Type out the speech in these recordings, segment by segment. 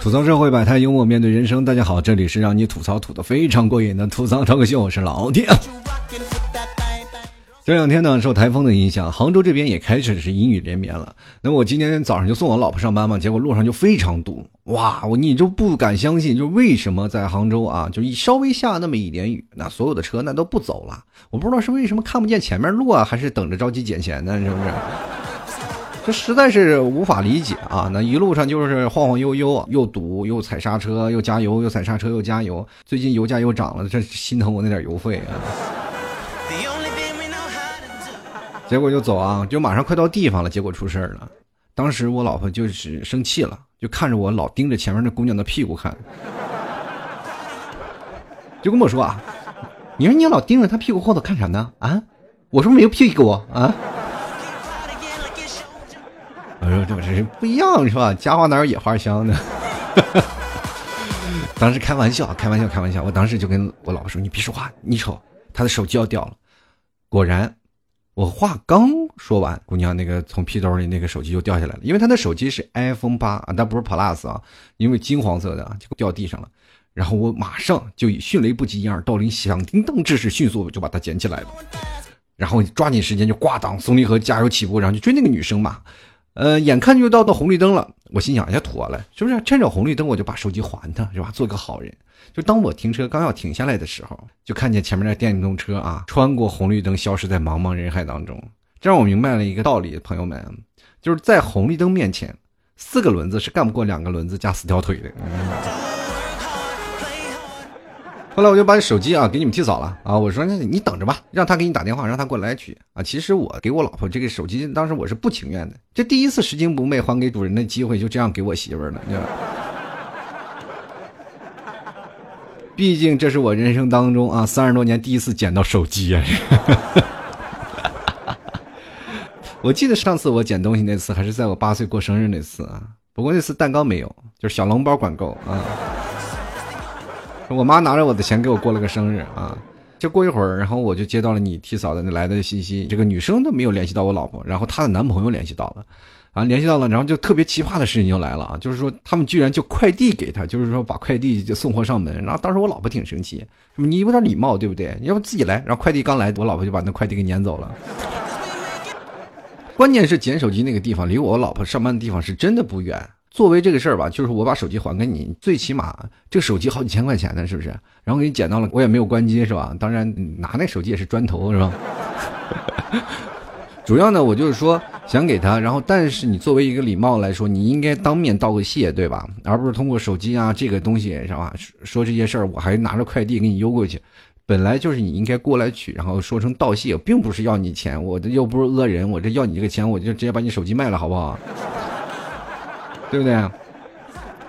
吐槽社会百态，幽默面对人生。大家好，这里是让你吐槽吐的非常过瘾的吐槽脱口秀，我是老铁。这两天呢，受台风的影响，杭州这边也开始是阴雨连绵了。那我今天早上就送我老婆上班嘛，结果路上就非常堵，哇，我你就不敢相信，就为什么在杭州啊，就一稍微下那么一点雨，那所有的车那都不走了。我不知道是为什么看不见前面路啊，还是等着着急捡钱呢？是不是？这实在是无法理解啊！那一路上就是晃晃悠悠，又堵又踩刹车，又加油，又踩刹车，又加油。最近油价又涨了，这心疼我那点油费啊！结果就走啊，就马上快到地方了，结果出事了。当时我老婆就是生气了，就看着我老盯着前面那姑娘的屁股看，就跟我说啊：“你说你老盯着她屁股后头看啥呢？啊？我说没有屁股啊。”我说这这不一样是吧？家花哪有野花香呢？当时开玩笑，开玩笑，开玩笑。我当时就跟我老婆说：“你别说话，你瞅，他的手机要掉了。”果然，我话刚说完，姑娘那个从屁兜里那个手机就掉下来了。因为她的手机是 iPhone 八啊，但不是 Plus 啊，因为金黄色的就掉地上了。然后我马上就以迅雷不及掩耳盗铃响叮当之势，迅速就把它捡起来了。然后抓紧时间就挂档松离合加油起步，然后就追那个女生嘛。呃，眼看就到到红绿灯了，我心想，哎呀，妥了，是不是？趁着红绿灯，我就把手机还他，是吧？做个好人。就当我停车刚要停下来的时候，就看见前面的电动车啊，穿过红绿灯，消失在茫茫人海当中。这让我明白了一个道理，朋友们，就是在红绿灯面前，四个轮子是干不过两个轮子加四条腿的。后来我就把手机啊给你们提早了啊，我说那你等着吧，让他给你打电话，让他过来取啊。其实我给我老婆这个手机，当时我是不情愿的，这第一次拾金不昧还给主人的机会，就这样给我媳妇儿了，对吧？毕竟这是我人生当中啊三十多年第一次捡到手机啊！我记得上次我捡东西那次还是在我八岁过生日那次啊，不过那次蛋糕没有，就是小笼包管够啊。我妈拿着我的钱给我过了个生日啊，就过一会儿，然后我就接到了你替嫂子来的信息，这个女生都没有联系到我老婆，然后她的男朋友联系到了，啊，联系到了，然后就特别奇葩的事情就来了啊，就是说他们居然就快递给她，就是说把快递就送货上门，然后当时我老婆挺生气，你有点礼貌对不对？你要不自己来，然后快递刚来，我老婆就把那快递给撵走了。关键是捡手机那个地方离我老婆上班的地方是真的不远。作为这个事儿吧，就是我把手机还给你，最起码这个手机好几千块钱呢，是不是？然后给你捡到了，我也没有关机，是吧？当然拿那手机也是砖头，是吧？主要呢，我就是说想给他，然后但是你作为一个礼貌来说，你应该当面道个谢，对吧？而不是通过手机啊这个东西，是吧？说这些事儿，我还拿着快递给你邮过去，本来就是你应该过来取，然后说声道谢，并不是要你钱，我这又不是讹人，我这要你这个钱，我就直接把你手机卖了，好不好？对不对？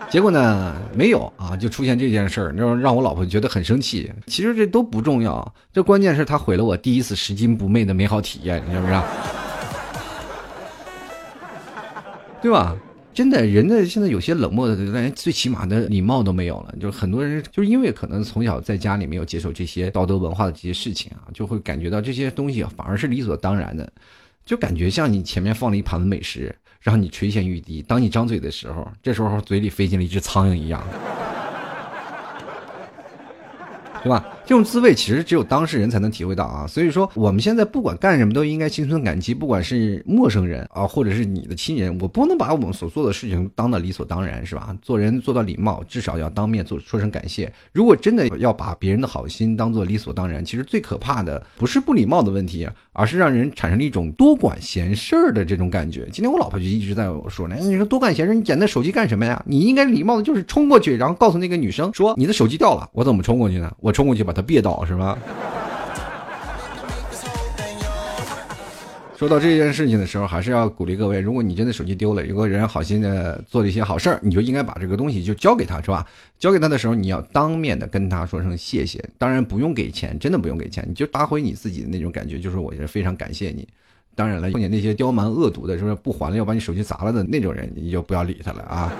结果呢，没有啊，就出现这件事儿，让让我老婆觉得很生气。其实这都不重要，这关键是他毁了我第一次拾金不昧的美好体验，是不是？对吧？真的，人的现在有些冷漠的，连最起码的礼貌都没有了。就是很多人，就是因为可能从小在家里没有接受这些道德文化的这些事情啊，就会感觉到这些东西反而是理所当然的，就感觉像你前面放了一盘子美食。让你垂涎欲滴，当你张嘴的时候，这时候嘴里飞进了一只苍蝇一样。对吧？这种滋味其实只有当事人才能体会到啊。所以说，我们现在不管干什么都应该心存感激，不管是陌生人啊，或者是你的亲人，我不能把我们所做的事情当的理所当然，是吧？做人做到礼貌，至少要当面做说声感谢。如果真的要把别人的好心当做理所当然，其实最可怕的不是不礼貌的问题，而是让人产生了一种多管闲事儿的这种感觉。今天我老婆就一直在我说呢，你说多管闲事，你捡那手机干什么呀？你应该礼貌的就是冲过去，然后告诉那个女生说你的手机掉了，我怎么冲过去呢？我。冲过去把他别倒是吧？说到这件事情的时候，还是要鼓励各位：如果你真的手机丢了，有个人好心的做了一些好事儿，你就应该把这个东西就交给他，是吧？交给他的时候，你要当面的跟他说声谢谢。当然不用给钱，真的不用给钱，你就发挥你自己的那种感觉，就是我是非常感谢你。当然了，碰见那些刁蛮恶毒的，是不是不还了要把你手机砸了的那种人，你就不要理他了啊。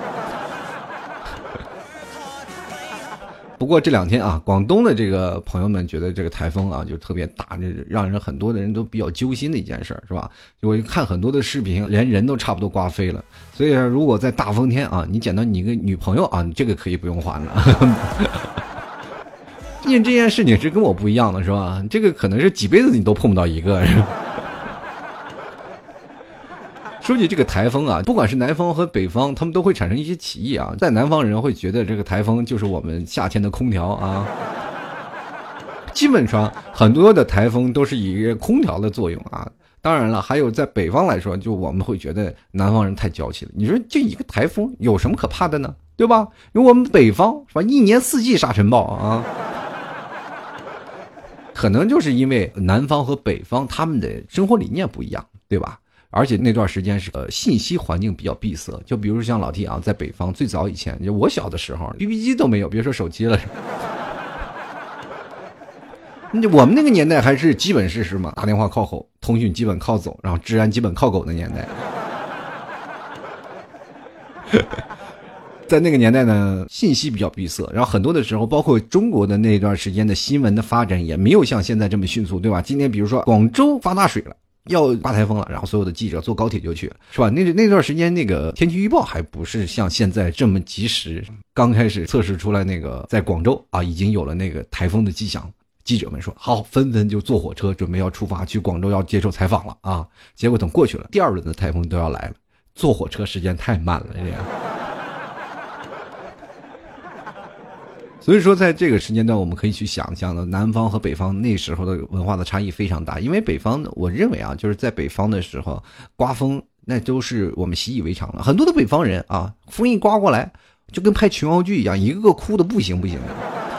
不过这两天啊，广东的这个朋友们觉得这个台风啊就特别大，这让人很多的人都比较揪心的一件事，是吧？我看很多的视频，连人都差不多刮飞了。所以说，如果在大风天啊，你捡到你一个女朋友啊，你这个可以不用还了。因为这件事情是跟我不一样的，是吧？这个可能是几辈子你都碰不到一个。是吧说起这个台风啊，不管是南方和北方，他们都会产生一些歧义啊。在南方人会觉得这个台风就是我们夏天的空调啊。基本上很多的台风都是以空调的作用啊。当然了，还有在北方来说，就我们会觉得南方人太娇气了。你说这一个台风有什么可怕的呢？对吧？因为我们北方是吧，一年四季沙尘暴啊。可能就是因为南方和北方他们的生活理念不一样，对吧？而且那段时间是呃信息环境比较闭塞，就比如像老弟啊，在北方最早以前，就我小的时候，BB 机都没有，别说手机了。那我们那个年代还是基本是什么？打电话靠吼，通讯基本靠走，然后治安基本靠狗的年代。在那个年代呢，信息比较闭塞，然后很多的时候，包括中国的那段时间的新闻的发展也没有像现在这么迅速，对吧？今天比如说广州发大水了。要刮台风了，然后所有的记者坐高铁就去，是吧？那那段时间那个天气预报还不是像现在这么及时。刚开始测试出来那个在广州啊，已经有了那个台风的迹象。记者们说好，纷纷就坐火车准备要出发去广州要接受采访了啊。结果等过去了，第二轮的台风都要来了，坐火车时间太慢了，这样。所以说，在这个时间段，我们可以去想象的，南方和北方那时候的文化的差异非常大。因为北方，我认为啊，就是在北方的时候，刮风那都是我们习以为常了。很多的北方人啊，风一刮过来，就跟拍琼瑶剧一样，一个个哭的不行不行的。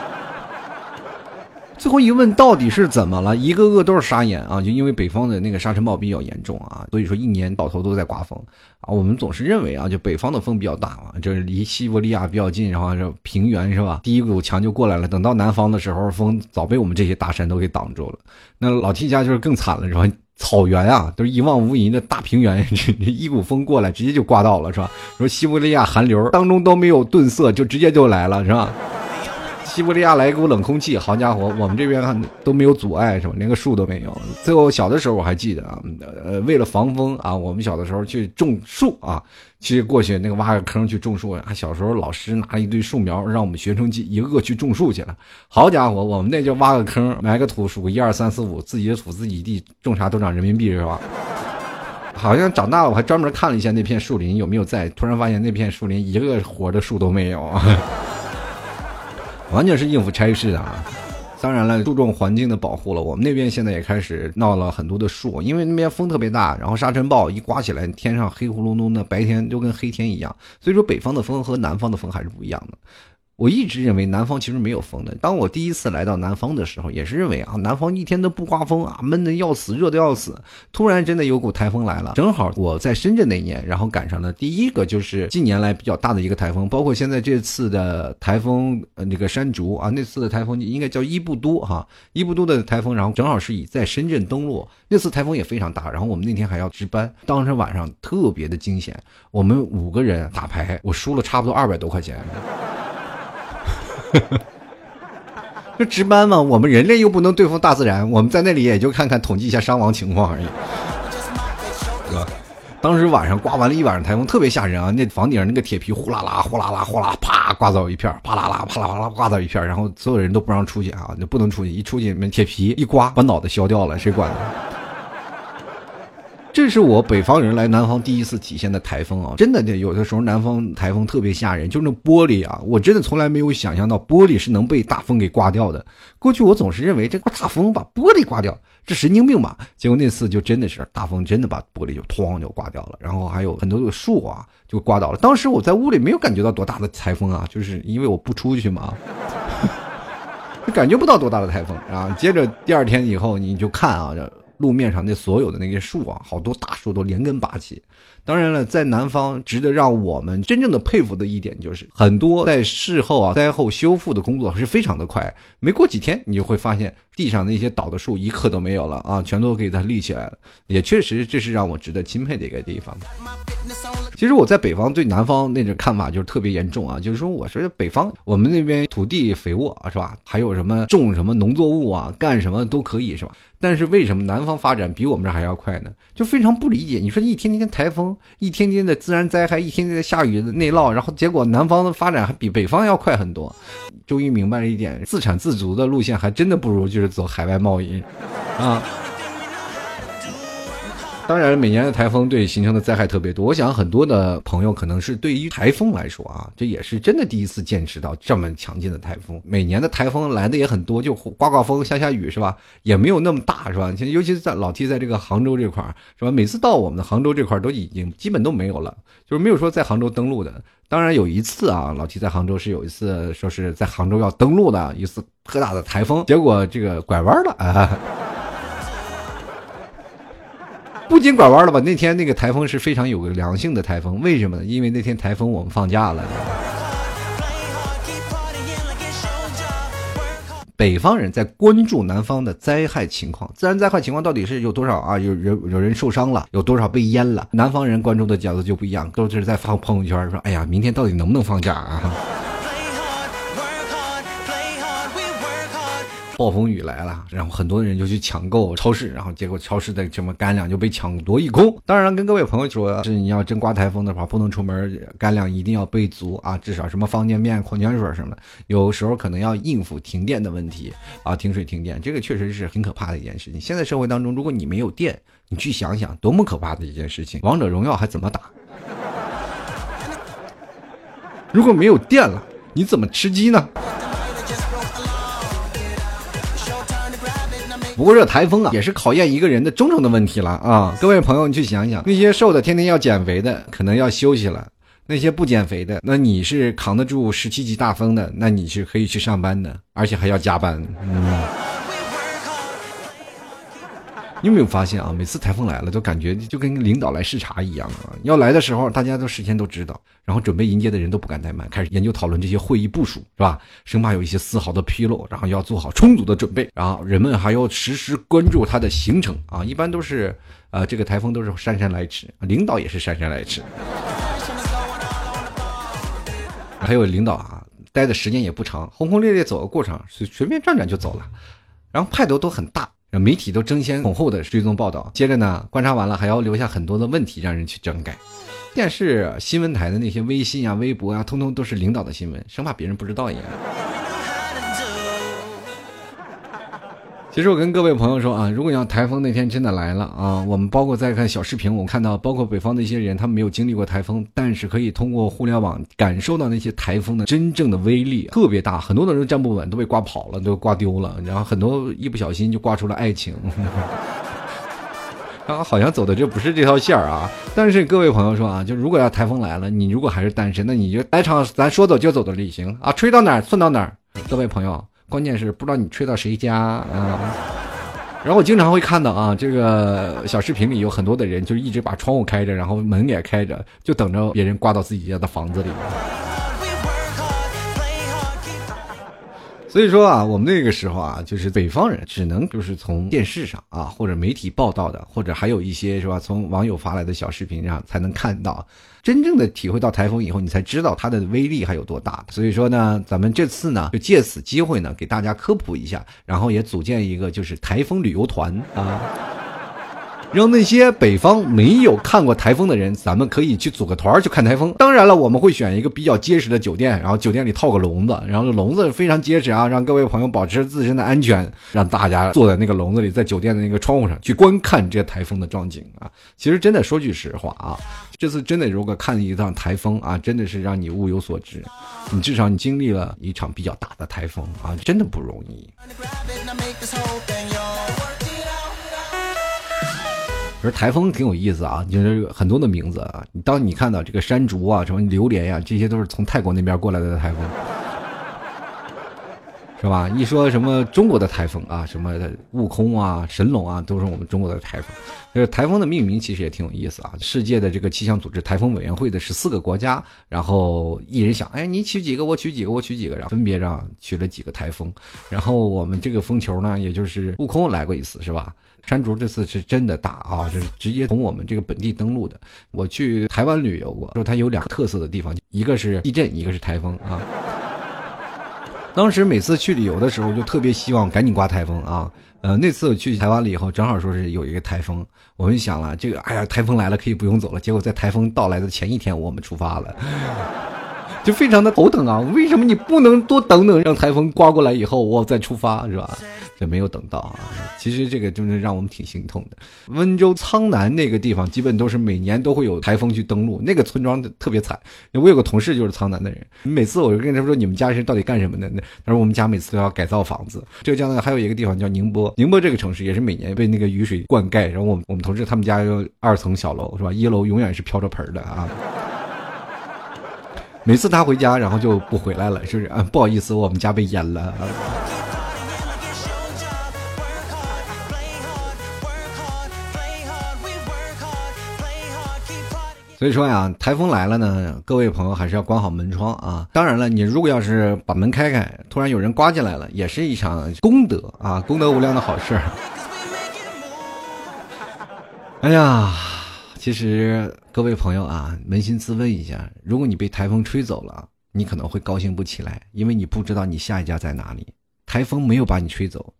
最后一问到底是怎么了？一个个都是沙眼啊！就因为北方的那个沙尘暴比较严重啊，所以说一年到头都在刮风啊。我们总是认为啊，就北方的风比较大嘛，就是离西伯利亚比较近，然后是平原是吧？第一股强就过来了。等到南方的时候，风早被我们这些大山都给挡住了。那老 T 家就是更惨了，是吧？草原啊，都是一望无垠的大平原，这一股风过来，直接就刮到了，是吧？说西伯利亚寒流当中都没有顿色，就直接就来了，是吧？西伯利亚来一股冷空气，好家伙，我们这边都没有阻碍，是吧？连个树都没有。最后小的时候我还记得啊，呃，为了防风啊，我们小的时候去种树啊，去过去那个挖个坑去种树啊。小时候老师拿一堆树苗，让我们学生去一个个去种树去了。好家伙，我们那就挖个坑，埋个土，数一二三四五，自己的土自己地，种啥都长人民币，是吧？好像长大了，我还专门看了一下那片树林有没有在，突然发现那片树林一个活的树都没有。完全是应付差事的啊！当然了，注重环境的保护了。我们那边现在也开始闹了很多的树，因为那边风特别大，然后沙尘暴一刮起来，天上黑咕隆咚的，白天就跟黑天一样。所以说，北方的风和南方的风还是不一样的。我一直认为南方其实没有风的。当我第一次来到南方的时候，也是认为啊，南方一天都不刮风啊，闷的要死，热的要死。突然真的有股台风来了，正好我在深圳那年，然后赶上了第一个就是近年来比较大的一个台风，包括现在这次的台风呃那个山竹啊，那次的台风应该叫伊布都哈，伊布都的台风，然后正好是以在深圳登陆，那次台风也非常大，然后我们那天还要值班，当时晚上特别的惊险，我们五个人打牌，我输了差不多二百多块钱。这值班嘛，我们人类又不能对付大自然，我们在那里也就看看统计一下伤亡情况而已。哥，当时晚上刮完了一晚上台风，特别吓人啊！那房顶上那个铁皮呼啦啦、呼啦啦、呼啦，啪刮走一片，啪啦啦、啪啦啪啦刮走一片，然后所有人都不让出去啊，就不能出去，一出去，那铁皮一刮，把脑袋削掉了，谁管呢？这是我北方人来南方第一次体现的台风啊！真的，有的时候南方台风特别吓人，就那玻璃啊，我真的从来没有想象到玻璃是能被大风给刮掉的。过去我总是认为这个大风把玻璃刮掉，这神经病吧？结果那次就真的是大风，真的把玻璃就哐就刮掉了，然后还有很多的树啊就刮倒了。当时我在屋里没有感觉到多大的台风啊，就是因为我不出去嘛，感觉不到多大的台风啊。接着第二天以后你就看啊。路面上那所有的那些树啊，好多大树都连根拔起。当然了，在南方，值得让我们真正的佩服的一点就是，很多在事后啊灾后修复的工作是非常的快，没过几天，你就会发现地上那些倒的树一棵都没有了啊，全都给它立起来了。也确实，这是让我值得钦佩的一个地方。其实我在北方对南方那种看法就是特别严重啊，就是说我说北方我们那边土地肥沃啊是吧？还有什么种什么农作物啊，干什么都可以是吧？但是为什么南方发展比我们这还要快呢？就非常不理解。你说一天天台风，一天天的自然灾害，一天天的下雨内涝，然后结果南方的发展还比北方要快很多。终于明白了一点，自产自足的路线还真的不如就是走海外贸易，啊。当然，每年的台风对形成的灾害特别多。我想很多的朋友可能是对于台风来说啊，这也是真的第一次见识到这么强劲的台风。每年的台风来的也很多，就刮刮风、下下雨是吧？也没有那么大是吧？尤其是在老 T 在这个杭州这块儿是吧？每次到我们的杭州这块儿都已经基本都没有了，就是没有说在杭州登陆的。当然有一次啊，老 T 在杭州是有一次说是在杭州要登陆的一次特大的台风，结果这个拐弯了啊。不仅拐弯了吧？那天那个台风是非常有个良性的台风，为什么呢？因为那天台风我们放假了。北方人在关注南方的灾害情况，自然灾害情况到底是有多少啊？有人有人受伤了，有多少被淹了？南方人关注的角度就不一样，都是在发朋友圈说：“哎呀，明天到底能不能放假啊？”暴风雨来了，然后很多人就去抢购超市，然后结果超市的什么干粮就被抢夺一空。当然，跟各位朋友说，是你要真刮台风的话，不能出门，干粮一定要备足啊，至少什么方便面、矿泉水什么的。有时候可能要应付停电的问题啊，停水停电，这个确实是很可怕的一件事情。现在社会当中，如果你没有电，你去想想，多么可怕的一件事情！王者荣耀还怎么打？如果没有电了，你怎么吃鸡呢？不过这台风啊，也是考验一个人的忠诚的问题了啊！各位朋友，你去想想，那些瘦的天天要减肥的，可能要休息了；那些不减肥的，那你是扛得住十七级大风的，那你是可以去上班的，而且还要加班。嗯。你有没有发现啊？每次台风来了，都感觉就跟领导来视察一样啊！要来的时候，大家都事先都知道，然后准备迎接的人都不敢怠慢，开始研究讨论这些会议部署，是吧？生怕有一些丝毫的纰漏，然后要做好充足的准备。然后人们还要实时关注它的行程啊！一般都是，呃，这个台风都是姗姗来迟，领导也是姗姗来迟。还有领导啊，待的时间也不长，轰轰烈烈走个过场，随随便转转就走了，然后派头都很大。媒体都争先恐后的追踪报道，接着呢，观察完了还要留下很多的问题让人去整改。电视新闻台的那些微信啊、微博啊，通通都是领导的新闻，生怕别人不知道一样。其实我跟各位朋友说啊，如果要台风那天真的来了啊，我们包括在看小视频，我看到包括北方的一些人，他们没有经历过台风，但是可以通过互联网感受到那些台风的真正的威力，特别大，很多的人站不稳，都被刮跑了，都刮丢了，然后很多一不小心就刮出了爱情，啊，好像走的就不是这条线儿啊。但是各位朋友说啊，就如果要台风来了，你如果还是单身，那你就来场咱说走就走的旅行啊，吹到哪儿算到哪儿，各位朋友。关键是不知道你吹到谁家啊，然后我经常会看到啊，这个小视频里有很多的人，就一直把窗户开着，然后门也开着，就等着别人挂到自己家的房子里。所以说啊，我们那个时候啊，就是北方人只能就是从电视上啊，或者媒体报道的，或者还有一些是吧，从网友发来的小视频上才能看到，真正的体会到台风以后，你才知道它的威力还有多大。所以说呢，咱们这次呢，就借此机会呢，给大家科普一下，然后也组建一个就是台风旅游团啊。让那些北方没有看过台风的人，咱们可以去组个团去看台风。当然了，我们会选一个比较结实的酒店，然后酒店里套个笼子，然后这笼子非常结实啊，让各位朋友保持自身的安全，让大家坐在那个笼子里，在酒店的那个窗户上去观看这台风的壮景啊。其实真的说句实话啊，这次真的如果看一趟台风啊，真的是让你物有所值。你至少你经历了一场比较大的台风啊，真的不容易。而台风挺有意思啊，就是很多的名字啊。当你看到这个山竹啊，什么榴莲呀，这些都是从泰国那边过来的台风，是吧？一说什么中国的台风啊，什么悟空啊、神龙啊，都是我们中国的台风。这个台风的命名其实也挺有意思啊。世界的这个气象组织台风委员会的十四个国家，然后一人想，哎，你取几个，我取几个，我取几个，然后分别让取了几个台风。然后我们这个风球呢，也就是悟空来过一次，是吧？山竹这次是真的大啊，是直接从我们这个本地登陆的。我去台湾旅游过，说它有两个特色的地方，一个是地震，一个是台风啊。当时每次去旅游的时候，就特别希望赶紧刮台风啊。呃，那次我去台湾了以后，正好说是有一个台风，我们想了，这个哎呀，台风来了可以不用走了。结果在台风到来的前一天，我们出发了。就非常的头疼啊！为什么你不能多等等，让台风刮过来以后我再出发，是吧？这没有等到啊！其实这个就是让我们挺心痛的。温州苍南那个地方，基本都是每年都会有台风去登陆，那个村庄特别惨。我有个同事就是苍南的人，每次我就跟他说：“你们家是到底干什么的？”他说：“我们家每次都要改造房子。”浙江呢还有一个地方叫宁波，宁波这个城市也是每年被那个雨水灌溉，然后我们我们同事他们家有二层小楼，是吧？一楼永远是飘着盆的啊。每次他回家，然后就不回来了，是不是啊？不好意思，我们家被淹了。所以说呀，台风来了呢，各位朋友还是要关好门窗啊。当然了，你如果要是把门开开，突然有人刮进来了，也是一场功德啊，功德无量的好事。哎呀。其实各位朋友啊，扪心自问一下，如果你被台风吹走了，你可能会高兴不起来，因为你不知道你下一家在哪里。台风没有把你吹走，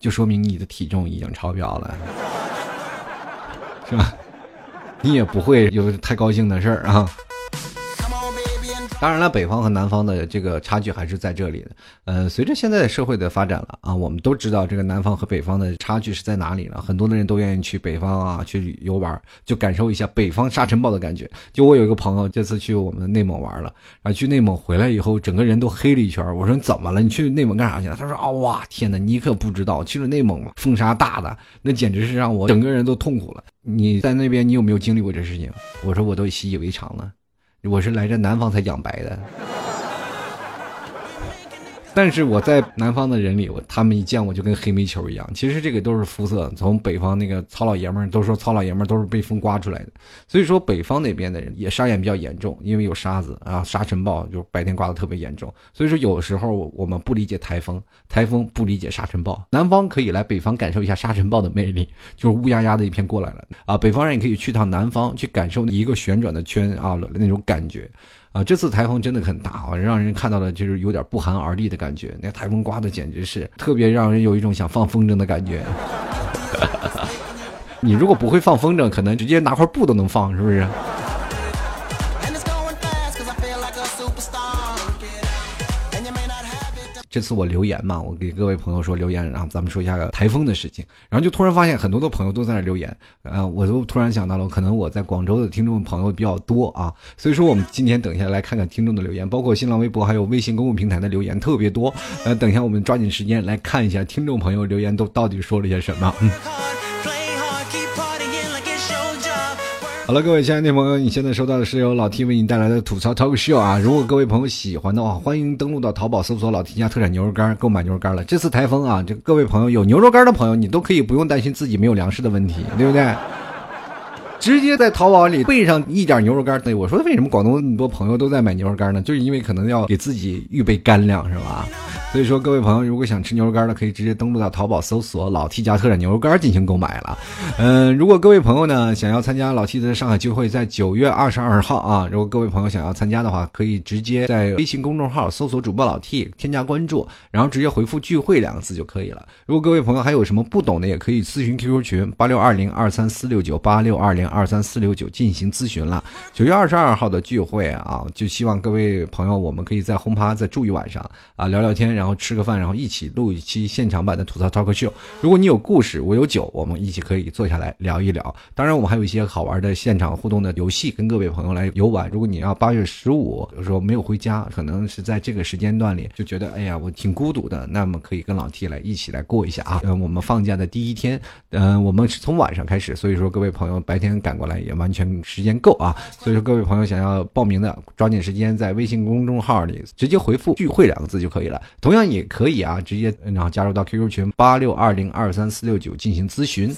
就说明你的体重已经超标了，是吧？你也不会有太高兴的事儿啊。当然了，北方和南方的这个差距还是在这里的。呃，随着现在的社会的发展了啊，我们都知道这个南方和北方的差距是在哪里了。很多的人都愿意去北方啊去游玩，就感受一下北方沙尘暴的感觉。就我有一个朋友，这次去我们内蒙玩了，然后去内蒙回来以后，整个人都黑了一圈。我说你怎么了？你去内蒙干啥去了？他说啊，哇，天哪，你可不知道，去了内蒙风沙大的，那简直是让我整个人都痛苦了。你在那边，你有没有经历过这事情？我说我都习以为常了。我是来这南方才养白的。但是我在南方的人里，我他们一见我就跟黑煤球一样。其实这个都是肤色，从北方那个糙老爷们儿都说糙老爷们儿都是被风刮出来的。所以说北方那边的人也沙眼比较严重，因为有沙子啊，沙尘暴就白天刮的特别严重。所以说有时候我们不理解台风，台风不理解沙尘暴。南方可以来北方感受一下沙尘暴的魅力，就是乌压压的一片过来了啊。北方人也可以去趟南方去感受一个旋转的圈啊那种感觉。啊，这次台风真的很大啊，让人看到了就是有点不寒而栗的感觉。那台风刮的简直是特别让人有一种想放风筝的感觉。你如果不会放风筝，可能直接拿块布都能放，是不是？这次我留言嘛，我给各位朋友说留言，然后咱们说一下台风的事情，然后就突然发现很多的朋友都在那留言，呃，我都突然想到了，可能我在广州的听众朋友比较多啊，所以说我们今天等一下来看看听众的留言，包括新浪微博还有微信公共平台的留言特别多，呃，等一下我们抓紧时间来看一下听众朋友留言都到底说了些什么。嗯。好了，各位亲爱的朋友，你现在收到的是由老 T 为你带来的吐槽 talk show 啊！如果各位朋友喜欢的话，欢迎登录到淘宝搜索老 T 家特产牛肉干，购买牛肉干了。这次台风啊，这各位朋友有牛肉干的朋友，你都可以不用担心自己没有粮食的问题，对不对？直接在淘宝里备上一点牛肉干。对，我说为什么广东那么多朋友都在买牛肉干呢？就是因为可能要给自己预备干粮，是吧？所以说，各位朋友，如果想吃牛肉干的，可以直接登录到淘宝搜索“老 T 家特产牛肉干”进行购买了。嗯，如果各位朋友呢想要参加老 T 的上海聚会，在九月二十二号啊，如果各位朋友想要参加的话，可以直接在微信公众号搜索主播老 T，添加关注，然后直接回复“聚会”两个字就可以了。如果各位朋友还有什么不懂的，也可以咨询 QQ 群八六二零二三四六九八六二零二三四六九进行咨询了。九月二十二号的聚会啊，就希望各位朋友，我们可以在轰趴再住一晚上啊，聊聊天，然后。然后吃个饭，然后一起录一期现场版的吐槽 talk show。如果你有故事，我有酒，我们一起可以坐下来聊一聊。当然，我们还有一些好玩的现场互动的游戏，跟各位朋友来游玩。如果你要八月十五，有时候没有回家，可能是在这个时间段里就觉得，哎呀，我挺孤独的，那么可以跟老 T 来一起来过一下啊。嗯，我们放假的第一天，嗯，我们是从晚上开始，所以说各位朋友白天赶过来也完全时间够啊。所以说各位朋友想要报名的，抓紧时间在微信公众号里直接回复“聚会”两个字就可以了。同样也可以啊，直接然后加入到 QQ 群八六二零二三四六九进行咨询。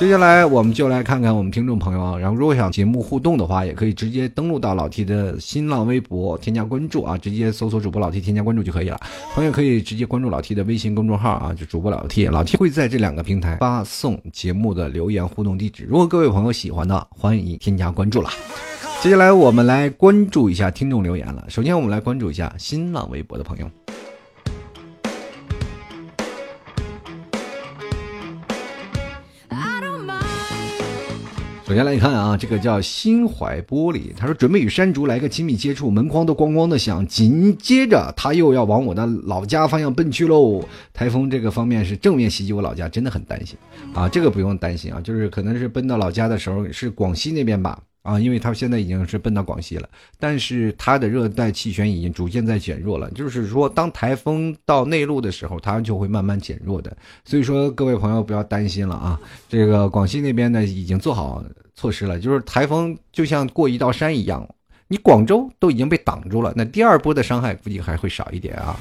接下来我们就来看看我们听众朋友啊，然后如果想节目互动的话，也可以直接登录到老 T 的新浪微博添加关注啊，直接搜索主播老 T 添加关注就可以了。朋友可以直接关注老 T 的微信公众号啊，就主播老 T，老 T 会在这两个平台发送节目的留言互动地址。如果各位朋友喜欢的，欢迎添加关注了。接下来我们来关注一下听众留言了。首先我们来关注一下新浪微博的朋友。首先来看啊，这个叫心怀玻璃，他说准备与山竹来个亲密接触，门框都咣咣的响，紧接着他又要往我的老家方向奔去喽。台风这个方面是正面袭击我老家，真的很担心啊。这个不用担心啊，就是可能是奔到老家的时候是广西那边吧。啊，因为它现在已经是奔到广西了，但是它的热带气旋已经逐渐在减弱了。就是说，当台风到内陆的时候，它就会慢慢减弱的。所以说，各位朋友不要担心了啊！这个广西那边呢，已经做好措施了。就是台风就像过一道山一样，你广州都已经被挡住了，那第二波的伤害估计还会少一点啊。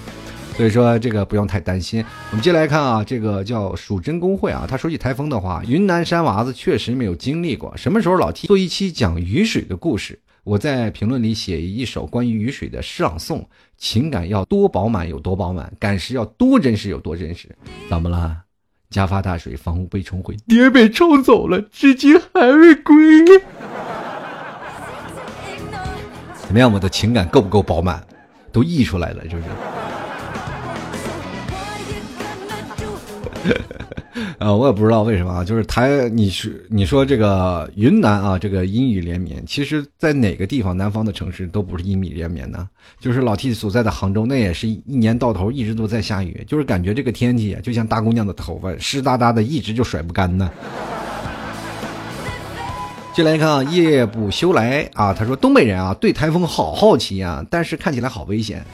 所以说这个不用太担心。我们接下来看啊，这个叫蜀真公会啊，他说起台风的话，云南山娃子确实没有经历过。什么时候老 T 做一期讲雨水的故事？我在评论里写一首关于雨水的诗朗诵，情感要多饱满有多饱满，感时要多真实有多真实。怎么了？家发大水，房屋被冲毁，爹被冲走了，至今还未归。怎么样？我的情感够不够饱满？都溢出来了，是不是？呃，我也不知道为什么啊，就是台，你是你说这个云南啊，这个阴雨连绵，其实，在哪个地方，南方的城市都不是阴雨连绵呢？就是老 T 所在的杭州，那也是一年到头一直都在下雨，就是感觉这个天气就像大姑娘的头发，湿哒哒的，一直就甩不干呢。进来看啊，夜不休来啊，他说东北人啊，对台风好好奇啊，但是看起来好危险，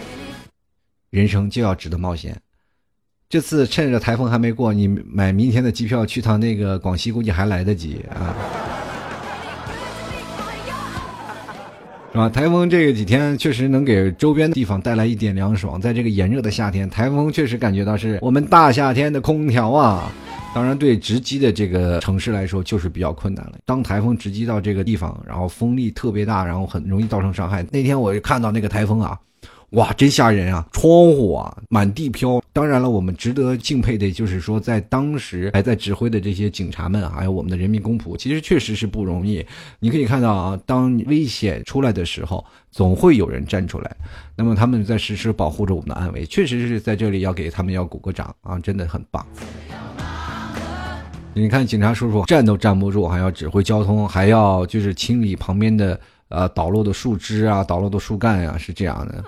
人生就要值得冒险。这次趁着台风还没过，你买明天的机票去趟那个广西，估计还来得及啊，是吧？台风这几天确实能给周边的地方带来一点凉爽，在这个炎热的夏天，台风确实感觉到是我们大夏天的空调啊。当然，对直击的这个城市来说，就是比较困难了。当台风直击到这个地方，然后风力特别大，然后很容易造成伤害。那天我看到那个台风啊。哇，真吓人啊！窗户啊，满地飘。当然了，我们值得敬佩的，就是说，在当时还在指挥的这些警察们，还有我们的人民公仆，其实确实是不容易。你可以看到啊，当危险出来的时候，总会有人站出来。那么他们在实时保护着我们的安危，确实是在这里要给他们要鼓个掌啊，真的很棒。你看，警察叔叔站都站不住，还要指挥交通，还要就是清理旁边的呃倒落的树枝啊、倒落的树干呀，是这样的。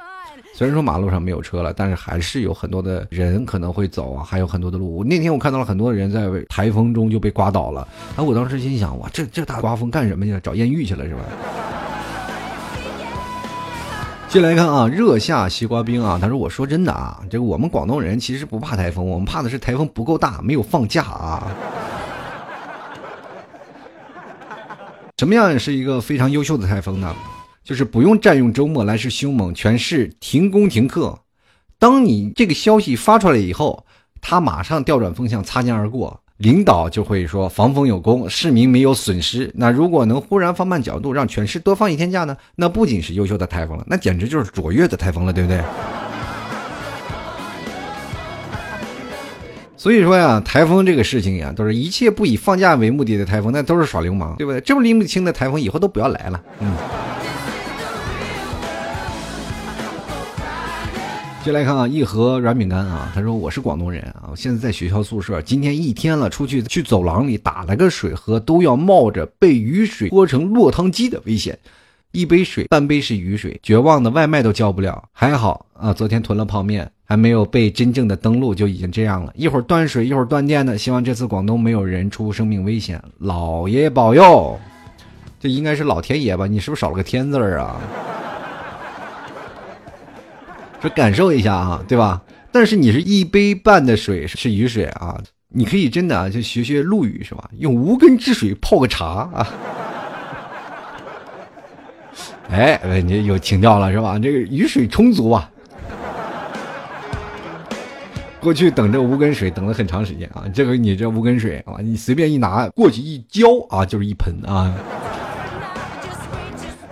虽然说马路上没有车了，但是还是有很多的人可能会走啊，还有很多的路。那天我看到了很多人在台风中就被刮倒了，哎，我当时心想，哇，这这大刮风干什么去了？找艳遇去了是吧？进来看啊，热下西瓜冰啊，他说：“我说真的啊，这个我们广东人其实不怕台风，我们怕的是台风不够大，没有放假啊。”什么样是一个非常优秀的台风呢？就是不用占用周末，来势凶猛，全市停工停课。当你这个消息发出来以后，他马上调转风向，擦肩而过。领导就会说防风有功，市民没有损失。那如果能忽然放慢角度，让全市多放一天假呢？那不仅是优秀的台风了，那简直就是卓越的台风了，对不对？所以说呀，台风这个事情呀，都是一切不以放假为目的的台风，那都是耍流氓，对不对？这么拎不清的台风，以后都不要来了。嗯。接来看啊，一盒软饼干啊，他说我是广东人啊，我现在在学校宿舍，今天一天了，出去去走廊里打了个水喝，都要冒着被雨水泼成落汤鸡的危险。一杯水，半杯是雨水，绝望的外卖都叫不了。还好啊，昨天囤了泡面，还没有被真正的登陆就已经这样了。一会儿断水，一会儿断电的，希望这次广东没有人出生命危险，老爷保佑。这应该是老天爷吧？你是不是少了个天字儿啊？说感受一下啊，对吧？但是你是一杯半的水是雨水啊，你可以真的啊，就学学陆羽是吧？用无根之水泡个茶啊！哎，你有情调了是吧？这个雨水充足啊！过去等这无根水等了很长时间啊，这个你这无根水啊，你随便一拿过去一浇啊，就是一盆啊。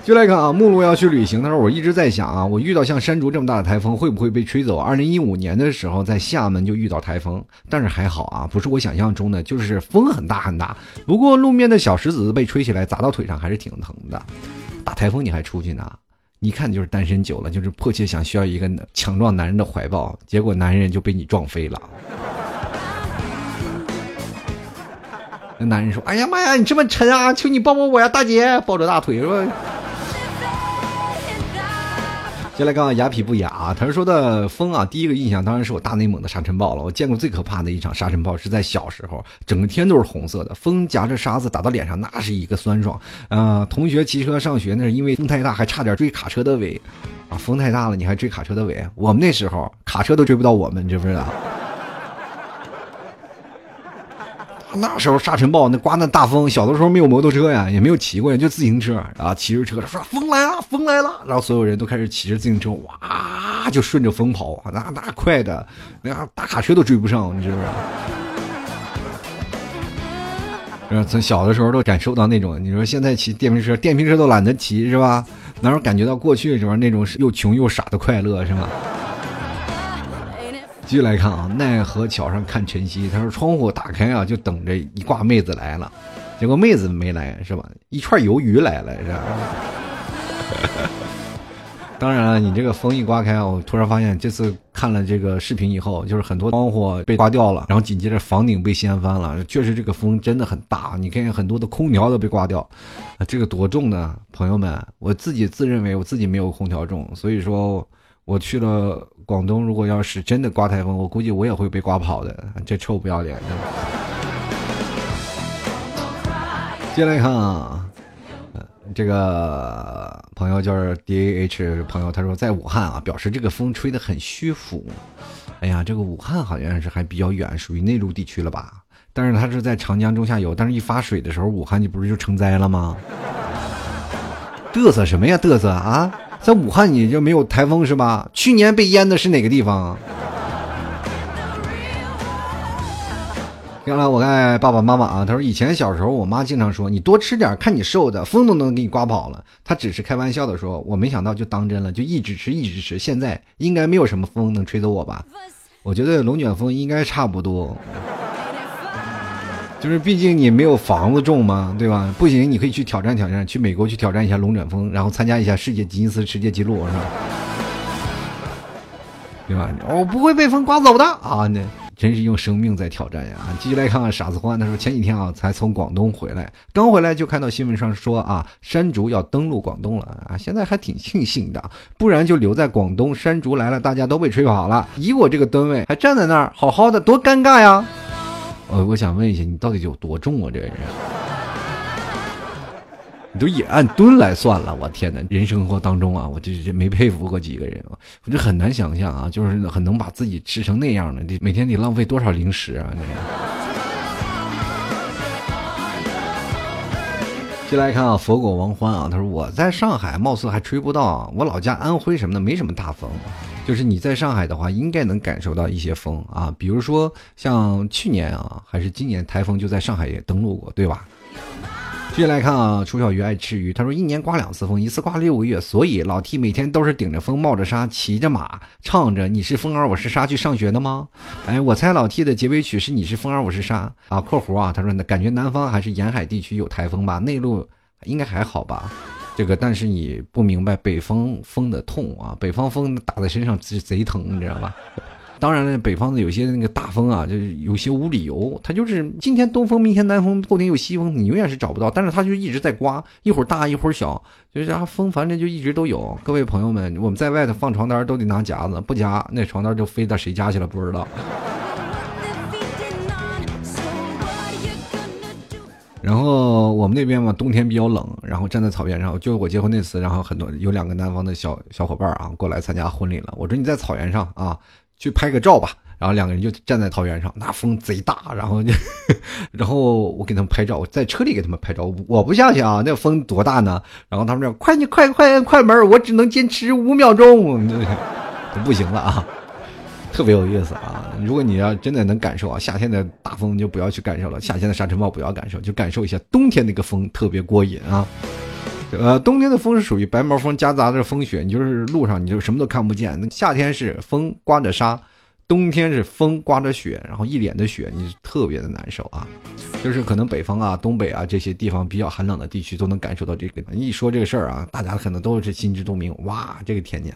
就来看啊，目录要去旅行。他说：“我一直在想啊，我遇到像山竹这么大的台风，会不会被吹走？二零一五年的时候，在厦门就遇到台风，但是还好啊，不是我想象中的，就是风很大很大。不过路面的小石子被吹起来砸到腿上还是挺疼的。打台风你还出去呢？一看就是单身久了，就是迫切想需要一个强壮男人的怀抱，结果男人就被你撞飞了。那男人说：‘哎呀妈呀，你这么沉啊，求你抱抱我呀，大姐！’抱着大腿说。”先来看看雅痞不雅啊，他说的风啊，第一个印象当然是我大内蒙的沙尘暴了。我见过最可怕的一场沙尘暴是在小时候，整个天都是红色的，风夹着沙子打到脸上，那是一个酸爽。啊，同学骑车上学，那是因为风太大，还差点追卡车的尾。啊，风太大了，你还追卡车的尾？我们那时候卡车都追不到我们，你知不知道？那时候沙尘暴，那刮那大风，小的时候没有摩托车呀，也没有骑过呀，就自行车啊，骑着车说风来了，风来了，然后所有人都开始骑着自行车，哇，就顺着风跑，那那快的，那大卡车都追不上，你知不知道？从小的时候都感受到那种，你说现在骑电瓶车，电瓶车都懒得骑是吧？哪有感觉到过去的时候那种又穷又傻的快乐是吧？继续来看啊，奈何桥上看晨曦。他说窗户打开啊，就等着一挂妹子来了，结果妹子没来是吧？一串鱿鱼来了是吧？当然了，你这个风一刮开，我突然发现这次看了这个视频以后，就是很多窗户被刮掉了，然后紧接着房顶被掀翻了。确实这个风真的很大，你看很多的空调都被刮掉，这个多重呢？朋友们，我自己自认为我自己没有空调重，所以说。我去了广东，如果要是真的刮台风，我估计我也会被刮跑的。这臭不要脸的！接来看啊，这个朋友就是 D A H 朋友，他说在武汉啊，表示这个风吹得很虚浮。哎呀，这个武汉好像是还比较远，属于内陆地区了吧？但是他是在长江中下游，但是一发水的时候，武汉就不是就成灾了吗？嘚瑟什么呀？嘚瑟啊！在武汉你就没有台风是吧？去年被淹的是哪个地方？原来我爱爸爸妈妈啊，他说以前小时候我妈经常说你多吃点，看你瘦的，风都能给你刮跑了。他只是开玩笑的说，我没想到就当真了，就一直吃一直吃。现在应该没有什么风能吹走我吧？我觉得龙卷风应该差不多。就是毕竟你没有房子种嘛，对吧？不行，你可以去挑战挑战，去美国去挑战一下龙卷风，然后参加一下世界吉尼斯世界纪录，是吧？对吧？我不会被风刮走的啊！那真是用生命在挑战呀！继续来看看傻子欢，他说前几天啊才从广东回来，刚回来就看到新闻上说啊山竹要登陆广东了啊，现在还挺庆幸的，不然就留在广东，山竹来了大家都被吹跑了，以我这个吨位还站在那儿好好的，多尴尬呀！我，我想问一下，你到底有多重啊？这个人，你都也按吨来算了。我天哪，人生活当中啊，我这这没佩服过几个人啊，我就很难想象啊，就是很能把自己吃成那样的，得每天得浪费多少零食啊？接来看啊，佛果王欢啊，他说我在上海，貌似还吹不到，我老家安徽什么的没什么大风。就是你在上海的话，应该能感受到一些风啊，比如说像去年啊，还是今年台风就在上海也登陆过，对吧？接下来看啊，楚小鱼爱吃鱼，他说一年刮两次风，一次刮六个月，所以老 T 每天都是顶着风，冒着沙，骑着马，唱着你是风儿，我是沙去上学的吗？哎，我猜老 T 的结尾曲是你是风儿，我是沙啊。括弧啊，他说感觉南方还是沿海地区有台风吧，内陆应该还好吧。这个，但是你不明白北方风的痛啊！北方风打在身上贼贼疼，你知道吧？当然了，北方的有些那个大风啊，就是有些无理由，它就是今天东风，明天南风，后天又西风，你永远是找不到。但是它就一直在刮，一会儿大一会儿小，就是啊风，反正就一直都有。各位朋友们，我们在外头放床单都得拿夹子，不夹那床单就飞到谁家去了，不知道。然后我们那边嘛，冬天比较冷，然后站在草原上，就我结婚那次，然后很多有两个南方的小小伙伴啊过来参加婚礼了。我说你在草原上啊，去拍个照吧。然后两个人就站在草原上，那风贼大，然后就，然后我给他们拍照，我在车里给他们拍照。我不下去啊，那风多大呢？然后他们说快你快快快门，我只能坚持五秒钟，不行了啊。特别有意思啊！如果你要真的能感受啊，夏天的大风就不要去感受了，夏天的沙尘暴不要感受，就感受一下冬天那个风特别过瘾啊。呃，冬天的风是属于白毛风夹杂着风雪，你就是路上你就什么都看不见。那夏天是风刮着沙，冬天是风刮着雪，然后一脸的雪，你特别的难受啊。就是可能北方啊、东北啊这些地方比较寒冷的地区都能感受到这个。一说这个事儿啊，大家可能都是心知肚明。哇，这个天气，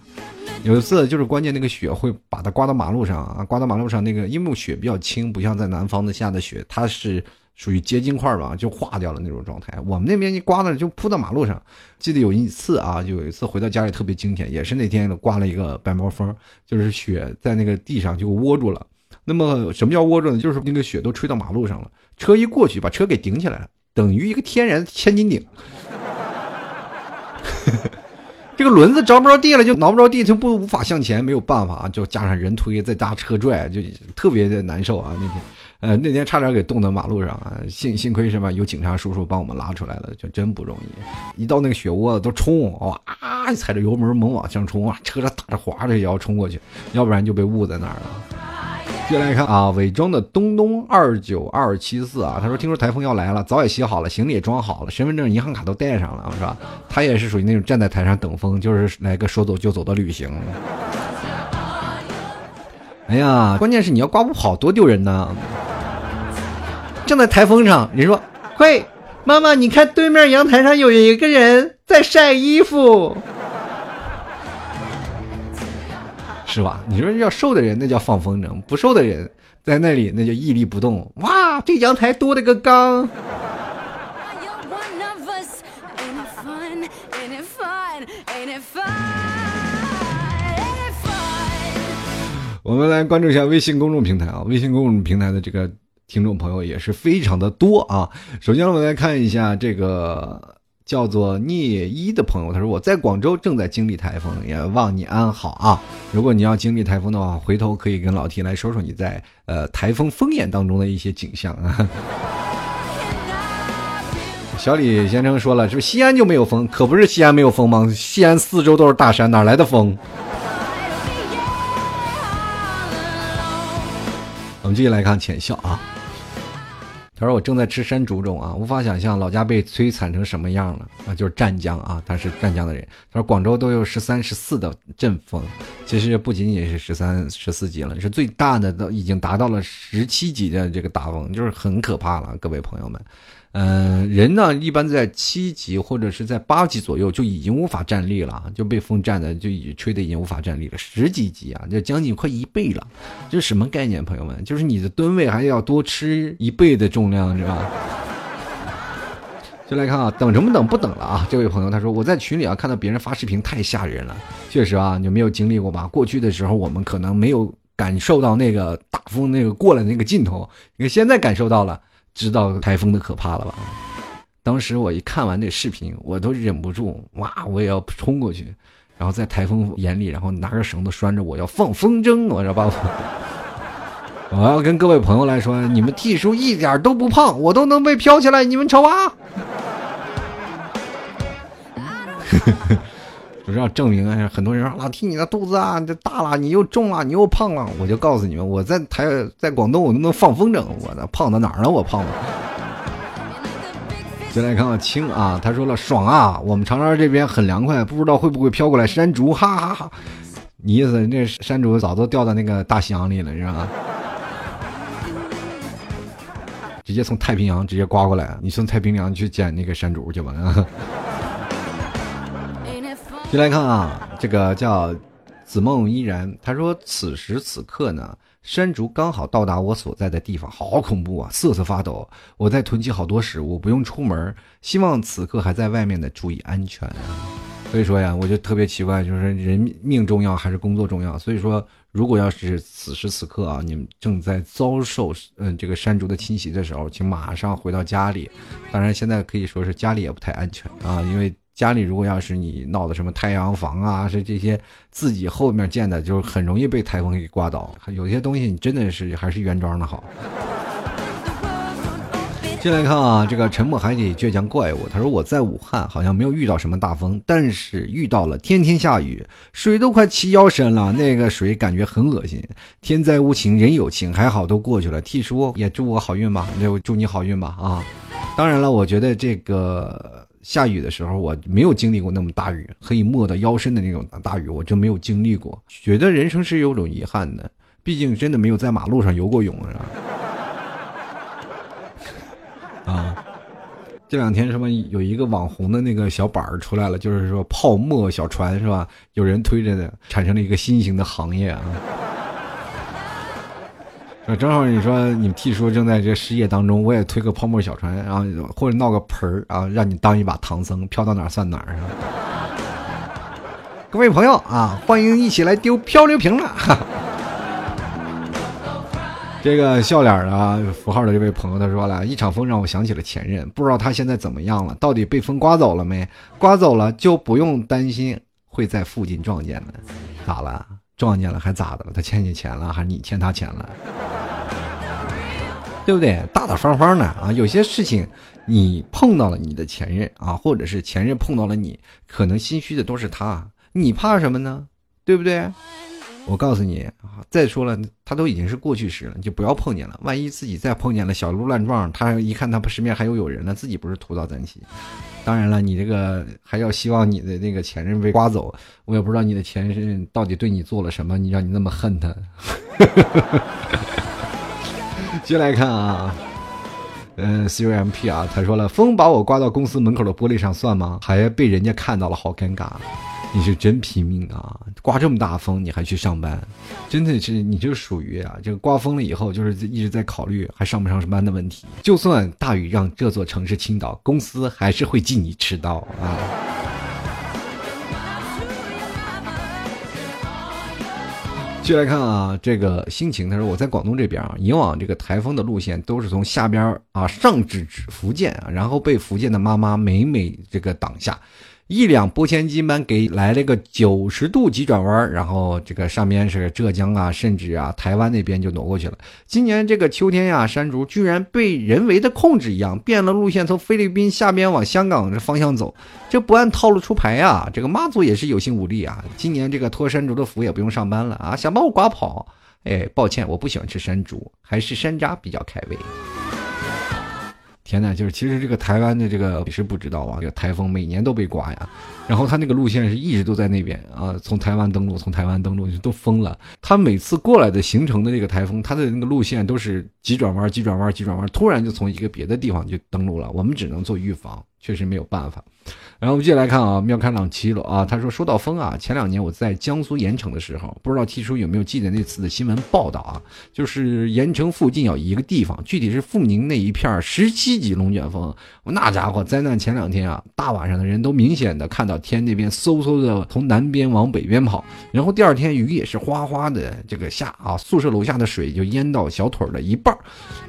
有一次就是关键那个雪会把它刮到马路上啊，刮到马路上那个，因为雪比较轻，不像在南方的下的雪，它是。属于结晶块吧，就化掉了那种状态。我们那边一刮的就铺到马路上。记得有一次啊，就有一次回到家里特别惊险，也是那天刮了一个白毛风，就是雪在那个地上就窝住了。那么什么叫窝住呢？就是那个雪都吹到马路上了，车一过去把车给顶起来了，等于一个天然千斤顶。这个轮子着不着地了，就挠不着地，就不无法向前，没有办法，就加上人推再加车拽，就特别的难受啊那天。呃，那天差点给冻到马路上啊！幸幸亏什么，有警察叔叔帮我们拉出来了，就真不容易。一到那个雪窝子都冲，哇，踩着油门猛往上冲啊，车上打着滑着也要冲过去，要不然就被误在那儿了。接下来看啊，伪装的东东二九二七四啊，他说听说台风要来了，早也洗好了，行李也装好了，身份证、银行卡都带上了，是吧？他也是属于那种站在台上等风，就是来个说走就走的旅行。哎呀，关键是你要刮不跑，多丢人呢！正在台风上，你说：“喂，妈妈，你看对面阳台上有一个人在晒衣服，是吧？你说要瘦的人那叫放风筝，不瘦的人在那里那叫屹立不动。哇，这阳台多了个缸。”我们来关注一下微信公众平台啊，微信公众平台的这个。听众朋友也是非常的多啊。首先，我们来看一下这个叫做聂一的朋友，他说：“我在广州正在经历台风，也望你安好啊。如果你要经历台风的话，回头可以跟老 T 来说说你在呃台风风眼当中的一些景象啊。”小李先生说了：“是不是西安就没有风？可不是西安没有风吗？西安四周都是大山，哪来的风？”我们继续来看浅笑啊。他说：“我正在吃山竹中啊，无法想象老家被摧残成什么样了啊！就是湛江啊，他是湛江的人。他说广州都有十三、十四的阵风，其实不仅仅是十三、十四级了，是最大的都已经达到了十七级的这个大风，就是很可怕了，各位朋友们。”嗯，人呢一般在七级或者是在八级左右就已经无法站立了，就被风站的就已经吹的已经无法站立了。十几级啊，就将近快一倍了，这是什么概念，朋友们？就是你的吨位还要多吃一倍的重量，是吧？就来看啊，等什么等？不等了啊！这位朋友他说我在群里啊看到别人发视频太吓人了，确实啊，你没有经历过吧？过去的时候我们可能没有感受到那个大风那个过来那个劲头，你看现在感受到了。知道台风的可怕了吧？当时我一看完这视频，我都忍不住，哇！我也要冲过去，然后在台风眼里，然后拿个绳子拴着，我要放风筝，我要把我，我要跟各位朋友来说，你们 T 叔一点都不胖，我都能被飘起来，你们瞅啊！就是要证明啊，很多人说老提你的肚子啊，这大了，你又重了，你又胖了。我就告诉你们，我在台在广东，我都能放风筝。我的胖到哪儿了？我胖了。先来看看青啊，他说了爽啊，我们长沙这边很凉快，不知道会不会飘过来山竹，哈哈哈。你意思那山竹早都掉到那个大西洋里了，是吧？直接从太平洋直接刮过来，你从太平洋去捡那个山竹去吧。进来看啊，这个叫子梦依然，他说此时此刻呢，山竹刚好到达我所在的地方，好恐怖啊，瑟瑟发抖。我在囤积好多食物，不用出门，希望此刻还在外面的注意安全。所以说呀，我就特别奇怪，就是人命重要还是工作重要？所以说，如果要是此时此刻啊，你们正在遭受嗯这个山竹的侵袭的时候，请马上回到家里。当然，现在可以说是家里也不太安全啊，因为。家里如果要是你闹的什么太阳房啊，是这些自己后面建的，就是很容易被台风给刮倒。有些东西你真的是还是原装的好。进来看啊，这个沉默海底倔强怪物，他说我在武汉好像没有遇到什么大风，但是遇到了天天下雨，水都快齐腰深了，那个水感觉很恶心。天灾无情人有情，还好都过去了。T 叔也祝我好运吧，就祝你好运吧啊！当然了，我觉得这个下雨的时候，我没有经历过那么大雨，可以没到腰身的那种大雨，我就没有经历过。觉得人生是有种遗憾的，毕竟真的没有在马路上游过泳啊。啊，这两天什么有一个网红的那个小板儿出来了，就是说泡沫小船是吧？有人推着的，产生了一个新型的行业啊。正好你说你们 T 叔正在这失业当中，我也推个泡沫小船，然后或者闹个盆儿啊，让你当一把唐僧，飘到哪算哪儿。各位朋友啊，欢迎一起来丢漂流瓶了。这个笑脸啊，符号的这位朋友他说了一场风让我想起了前任，不知道他现在怎么样了，到底被风刮走了没？刮走了就不用担心会在附近撞见了，咋了？撞见了还咋的了？他欠你钱了还是你欠他钱了？对不对？大大方方的啊，有些事情你碰到了你的前任啊，或者是前任碰到了你，可能心虚的都是他，你怕什么呢？对不对？我告诉你啊，再说了，他都已经是过去时了，你就不要碰见了。万一自己再碰见了，小鹿乱撞，他一看他身边还有有人呢，自己不是屠刀暂起？当然了，你这个还要希望你的那个前任被刮走，我也不知道你的前任到底对你做了什么，你让你那么恨他。接来看啊，嗯，C U M P 啊，他说了，风把我刮到公司门口的玻璃上算吗？还被人家看到了，好尴尬。你是真拼命啊！刮这么大风，你还去上班，真的是你就属于啊，这个刮风了以后，就是一直在考虑还上不上班的问题。就算大雨让这座城市倾倒，公司还是会记你迟到啊。继续来看啊，这个心情，他说我在广东这边啊，以往这个台风的路线都是从下边啊上至福建啊，然后被福建的妈妈每每这个挡下。一辆拨千斤般给来了个九十度急转弯，然后这个上面是浙江啊，甚至啊台湾那边就挪过去了。今年这个秋天呀，山竹居然被人为的控制一样变了路线，从菲律宾下边往香港这方向走，这不按套路出牌呀！这个妈祖也是有心无力啊！今年这个托山竹的福也不用上班了啊，想把我刮跑？哎，抱歉，我不喜欢吃山竹，还是山楂比较开胃。天呐，就是其实这个台湾的这个你是不知道啊，这个台风每年都被刮呀，然后他那个路线是一直都在那边啊，从台湾登陆，从台湾登陆都疯了。他每次过来的形成的这个台风，他的那个路线都是急转弯、急转弯、急转弯，突然就从一个别的地方就登陆了。我们只能做预防，确实没有办法。然后我们接下来看啊，妙开朗七了啊，他说说到风啊，前两年我在江苏盐城的时候，不知道 T 叔有没有记得那次的新闻报道啊？就是盐城附近有一个地方，具体是富宁那一片十七级龙卷风，那家伙灾难前两天啊，大晚上的人都明显的看到天那边嗖嗖的从南边往北边跑，然后第二天雨也是哗哗的这个下啊，宿舍楼下的水就淹到小腿的一半，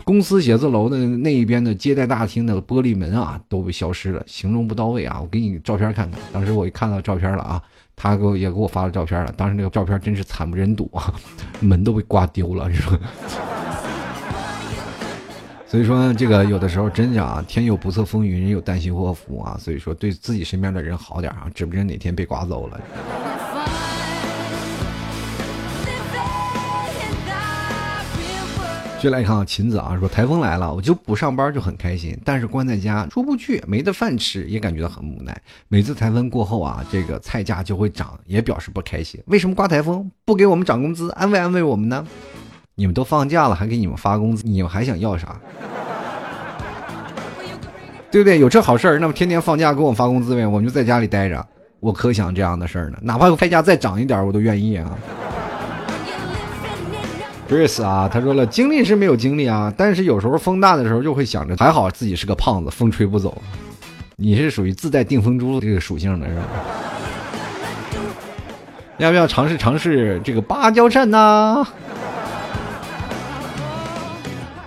公司写字楼的那一边的接待大厅的玻璃门啊都被消失了，形容不到位啊，我给。你照片看看，当时我一看到照片了啊，他给我也给我发了照片了。当时那个照片真是惨不忍睹啊，门都被刮丢了，你说？所以说这个有的时候真的啊，天有不测风云，人有旦夕祸福啊。所以说对自己身边的人好点啊，指不定哪天被刮走了。就来看啊，秦子啊说台风来了，我就不上班就很开心，但是关在家出不去，没得饭吃，也感觉到很无奈。每次台风过后啊，这个菜价就会涨，也表示不开心。为什么刮台风不给我们涨工资，安慰安慰我们呢？你们都放假了，还给你们发工资，你们还想要啥？对不对？有这好事儿，那么天天放假给我们发工资呗，我们就在家里待着。我可想这样的事儿呢，哪怕菜价再涨一点，我都愿意啊。Chris 啊，他说了，经历是没有经历啊，但是有时候风大的时候就会想着，还好自己是个胖子，风吹不走。你是属于自带定风珠这个属性的是吧？要不要尝试尝试这个芭蕉扇呢？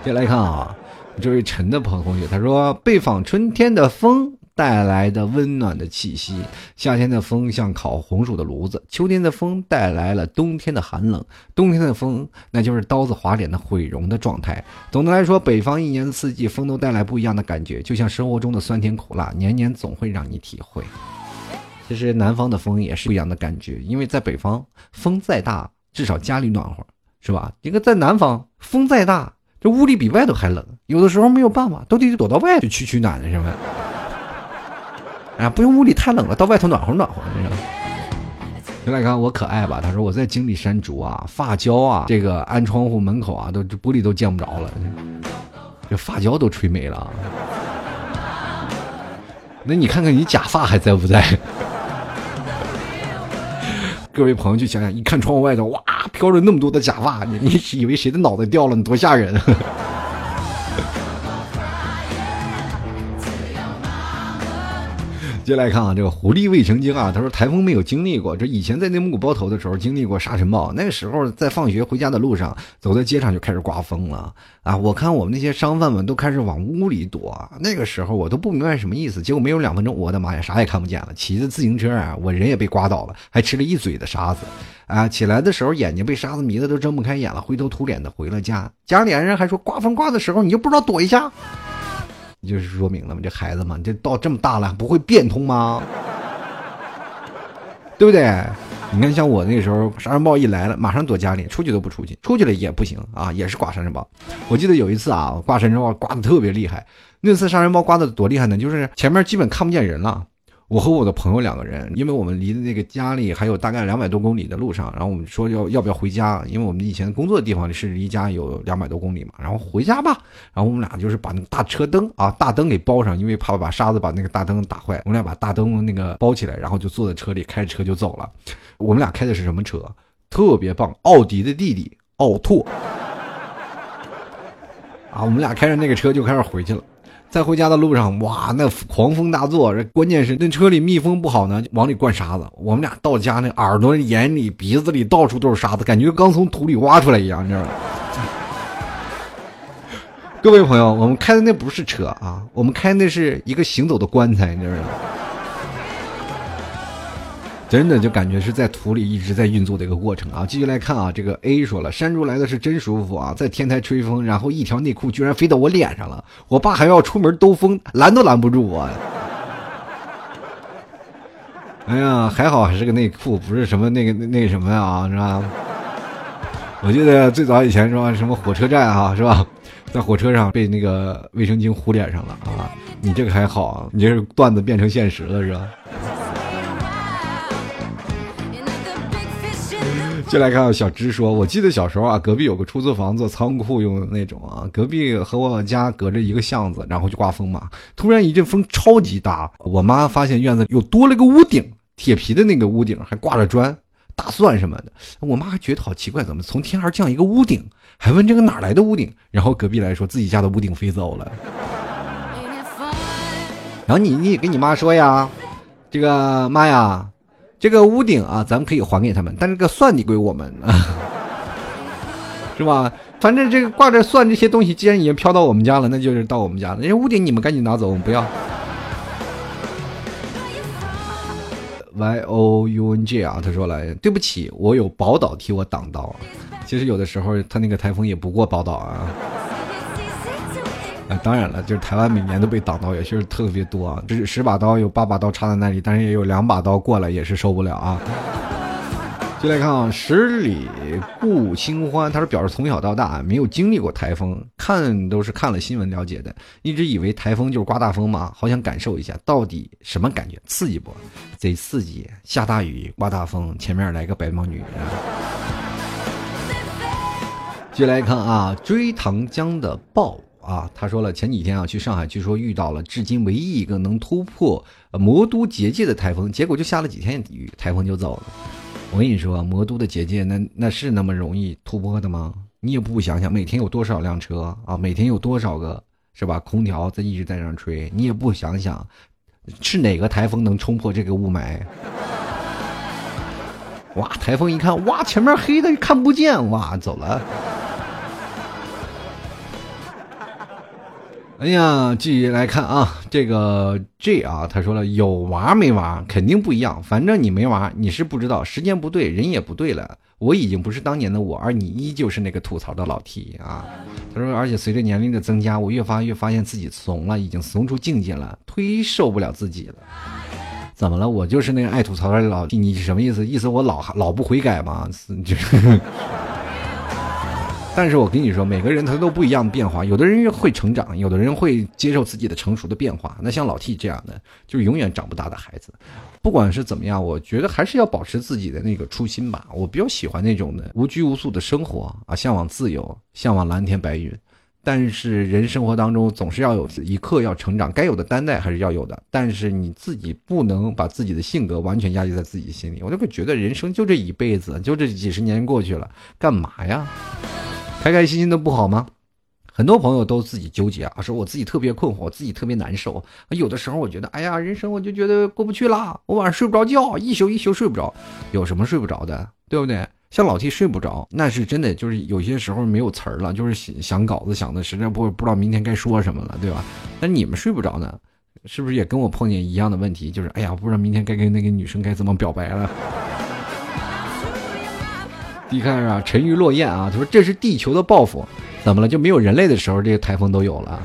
接来看啊，这位陈的朋同学，他说，被访春天的风带来的温暖的气息。夏天的风像烤红薯的炉子，秋天的风带来了冬天的寒冷，冬天的风那就是刀子划脸的毁容的状态。总的来说，北方一年四季风都带来不一样的感觉，就像生活中的酸甜苦辣，年年总会让你体会。其实南方的风也是不一样的感觉，因为在北方风再大，至少家里暖和，是吧？一个在南方风再大。这屋里比外头还冷，有的时候没有办法，都得躲到外头去取暖，是吧？哎，不用屋里太冷了，到外头暖和暖和，你知道就来看我可爱吧？他说我在经历山竹啊，发胶啊，这个安窗户门口啊，都这玻璃都见不着了，这发胶都吹没了。那你看看你假发还在不在？各位朋友，就想想，一看窗户外头，哇，飘着那么多的假发，你你以为谁的脑袋掉了？你多吓人！接下来看啊，这个狐狸未成精啊，他说台风没有经历过，这以前在内蒙古包头的时候经历过沙尘暴，那个时候在放学回家的路上，走在街上就开始刮风了啊！我看我们那些商贩们都开始往屋里躲，那个时候我都不明白什么意思，结果没有两分钟，我的妈呀，啥也看不见了，骑着自行车啊，我人也被刮倒了，还吃了一嘴的沙子啊！起来的时候眼睛被沙子迷的都睁不开眼了，灰头土脸的回了家，家里人还说刮风刮的时候你就不知道躲一下。就是说明了嘛，这孩子嘛，这到这么大了不会变通吗？对不对？你看，像我那时候沙尘暴一来了，马上躲家里，出去都不出去，出去了也不行啊，也是刮沙尘暴。我记得有一次啊，刮沙尘暴刮的特别厉害，那次沙尘暴刮的多厉害呢？就是前面基本看不见人了。我和我的朋友两个人，因为我们离的那个家里还有大概两百多公里的路上，然后我们说要要不要回家，因为我们以前工作的地方是离家有两百多公里嘛，然后回家吧。然后我们俩就是把那个大车灯啊，大灯给包上，因为怕把沙子把那个大灯打坏，我们俩把大灯那个包起来，然后就坐在车里开着车就走了。我们俩开的是什么车？特别棒，奥迪的弟弟奥拓。啊，我们俩开着那个车就开始回去了。在回家的路上，哇，那狂风大作，这关键是那车里密封不好呢，往里灌沙子。我们俩到家那耳朵、眼里、鼻子里到处都是沙子，感觉刚从土里挖出来一样，你知道吗？各位朋友，我们开的那不是车啊，我们开那是一个行走的棺材，你知道吗？真的就感觉是在土里一直在运作的一个过程啊！继续来看啊，这个 A 说了，山竹来的是真舒服啊，在天台吹风，然后一条内裤居然飞到我脸上了，我爸还要出门兜风，拦都拦不住我。哎呀，还好还是个内裤，不是什么那个那什么啊，是吧？我记得最早以前是吧，什么火车站啊，是吧，在火车上被那个卫生巾糊脸上了啊！你这个还好，你这是段子变成现实了是吧？就来看小芝说，我记得小时候啊，隔壁有个出租房做仓库用的那种啊，隔壁和我家隔着一个巷子，然后就刮风嘛。突然一阵风超级大，我妈发现院子又多了个屋顶，铁皮的那个屋顶还挂着砖、大蒜什么的。我妈还觉得好奇怪，怎么从天而降一个屋顶？还问这个哪来的屋顶？然后隔壁来说自己家的屋顶飞走了。然后你你跟你妈说呀，这个妈呀。这个屋顶啊，咱们可以还给他们，但这个蒜你归我们啊，是吧？反正这个挂着蒜这些东西，既然已经飘到我们家了，那就是到我们家了。人家屋顶你们赶紧拿走，我们不要。Y O U N G 啊，他说了，对不起，我有宝岛替我挡刀。其实有的时候他那个台风也不过宝岛啊。啊，当然了，就是台湾每年都被挡刀，也是特别多啊。就是十把刀有八把刀插在那里，但是也有两把刀过来，也是受不了啊。就来看啊，十里顾清欢，他说表示从小到大没有经历过台风，看都是看了新闻了解的，一直以为台风就是刮大风嘛，好想感受一下到底什么感觉，刺激不？贼刺激！下大雨，刮大风，前面来个白毛女。接来看啊，追唐江的豹。啊，他说了，前几天啊去上海，据说遇到了至今唯一一个能突破魔都结界的台风，结果就下了几天雨，台风就走了。我跟你说，魔都的结界那那是那么容易突破的吗？你也不想想，每天有多少辆车啊，每天有多少个是吧？空调在一直在那吹，你也不想想，是哪个台风能冲破这个雾霾？哇，台风一看，哇，前面黑的看不见，哇，走了。哎呀，继续来看啊，这个 J 啊，他说了，有娃没娃肯定不一样，反正你没娃，你是不知道，时间不对，人也不对了。我已经不是当年的我，而你依旧是那个吐槽的老 T 啊。他说，而且随着年龄的增加，我越发越发现自己怂了，已经怂出境界了，忒受不了自己了。怎么了？我就是那个爱吐槽的老 T，你什么意思？意思我老老不悔改吗？就是。但是我跟你说，每个人他都不一样的变化，有的人会成长，有的人会接受自己的成熟的变化。那像老 T 这样的，就是永远长不大的孩子。不管是怎么样，我觉得还是要保持自己的那个初心吧。我比较喜欢那种的无拘无束的生活啊，向往自由，向往蓝天白云。但是人生活当中总是要有一刻要成长，该有的担待还是要有的。但是你自己不能把自己的性格完全压抑在自己心里。我就会觉得人生就这一辈子，就这几十年过去了，干嘛呀？开开心心的不好吗？很多朋友都自己纠结啊，说我自己特别困惑，我自己特别难受。有的时候我觉得，哎呀，人生我就觉得过不去了，我晚上睡不着觉，一宿一宿睡不着。有什么睡不着的，对不对？像老 T 睡不着，那是真的，就是有些时候没有词儿了，就是想想稿子想的实在不不知道明天该说什么了，对吧？那你们睡不着呢，是不是也跟我碰见一样的问题？就是哎呀，不知道明天该跟那个女生该怎么表白了。你看啊，沉鱼落雁啊，他说这是地球的报复，怎么了？就没有人类的时候，这个台风都有了。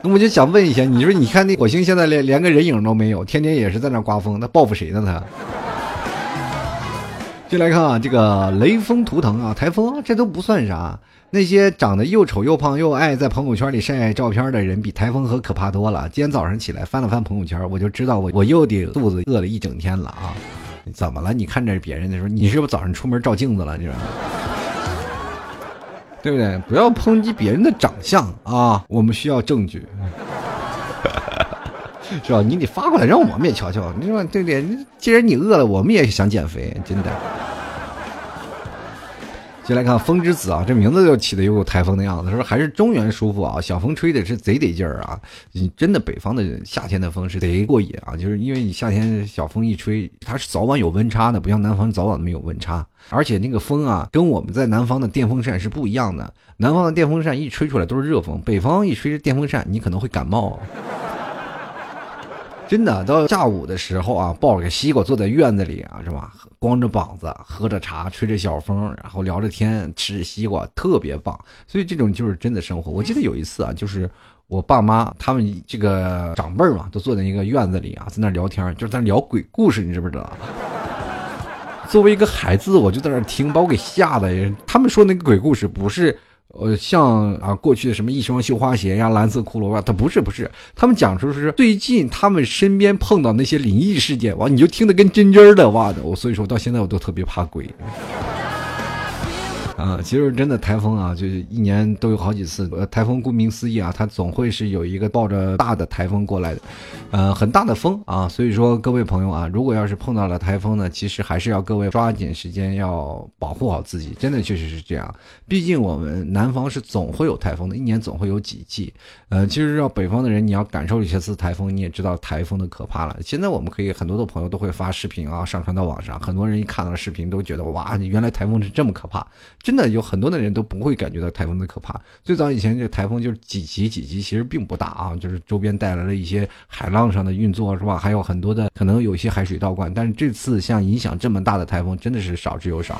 那我就想问一下，你说你看那火星现在连连个人影都没有，天天也是在那刮风，那报复谁呢？他？就来看啊，这个雷锋图腾啊，台风这都不算啥，那些长得又丑又胖又爱在朋友圈里晒照片的人，比台风可可怕多了。今天早上起来翻了翻朋友圈，我就知道我我又得肚子饿了一整天了啊。怎么了？你看着别人的时候，你是不是早上出门照镜子了？你说，对不对？不要抨击别人的长相啊！我们需要证据，是吧？你得发过来，让我们也瞧瞧。你说对不对？既然你饿了，我们也想减肥，真的。先来看风之子啊，这名字就起的有股台风的样子。说还是中原舒服啊，小风吹的是贼得劲儿啊。你真的北方的夏天的风是贼过瘾啊，就是因为你夏天小风一吹，它是早晚有温差的，不像南方早晚没有温差。而且那个风啊，跟我们在南方的电风扇是不一样的。南方的电风扇一吹出来都是热风，北方一吹电风扇，你可能会感冒。真的，到下午的时候啊，抱着个西瓜坐在院子里啊，是吧？光着膀子，喝着茶，吹着小风，然后聊着天，吃着西瓜，特别棒。所以这种就是真的生活。我记得有一次啊，就是我爸妈他们这个长辈嘛，都坐在一个院子里啊，在那聊天，就是在聊鬼故事，你知不知道？作为一个孩子，我就在那听，把我给吓的。他们说那个鬼故事不是。呃，像啊，过去的什么一双绣花鞋呀，蓝色骷髅啊，他不是不是，他们讲出是最近他们身边碰到那些灵异事件，哇，你就听得跟真真的哇的，我所以说到现在我都特别怕鬼。啊，其实真的台风啊，就是一年都有好几次。呃，台风顾名思义啊，它总会是有一个抱着大的台风过来的，呃，很大的风啊。所以说，各位朋友啊，如果要是碰到了台风呢，其实还是要各位抓紧时间要保护好自己。真的确实是这样，毕竟我们南方是总会有台风的，一年总会有几季。呃，其实要北方的人，你要感受一些次台风，你也知道台风的可怕了。现在我们可以很多的朋友都会发视频啊，上传到网上，很多人一看到视频都觉得哇，原来台风是这么可怕。真的有很多的人都不会感觉到台风的可怕。最早以前这台风就是几级几级，其实并不大啊，就是周边带来了一些海浪上的运作，是吧？还有很多的可能有一些海水倒灌。但是这次像影响这么大的台风，真的是少之又少。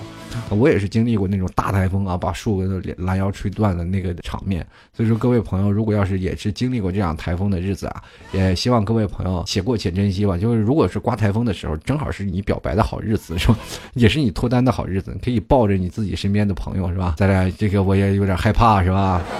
我也是经历过那种大台风啊，把树拦腰吹断的那个场面。所以说，各位朋友，如果要是也是经历过这样台风的日子啊，也希望各位朋友且过且珍惜吧。就是如果是刮台风的时候，正好是你表白的好日子，是吧？也是你脱单的好日子，可以抱着你自己身边的。朋友是吧？咱俩这个我也有点害怕是吧？